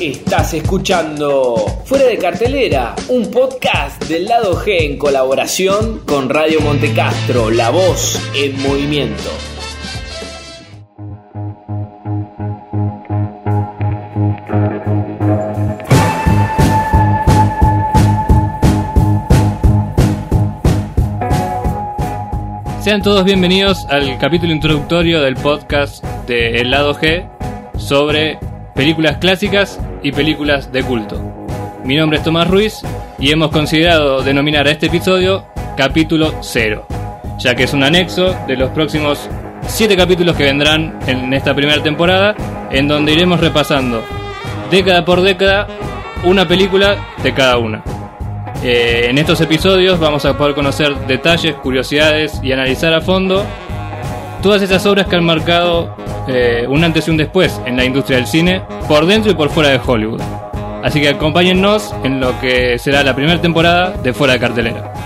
Estás escuchando Fuera de Cartelera, un podcast del lado G en colaboración con Radio Montecastro, la voz en movimiento. Sean todos bienvenidos al capítulo introductorio del podcast de El lado G sobre películas clásicas y películas de culto. Mi nombre es Tomás Ruiz y hemos considerado denominar a este episodio capítulo 0, ya que es un anexo de los próximos 7 capítulos que vendrán en esta primera temporada, en donde iremos repasando década por década una película de cada una. Eh, en estos episodios vamos a poder conocer detalles, curiosidades y analizar a fondo todas esas obras que han marcado eh, un antes y un después en la industria del cine, por dentro y por fuera de Hollywood. Así que acompáñennos en lo que será la primera temporada de Fuera de Cartelera.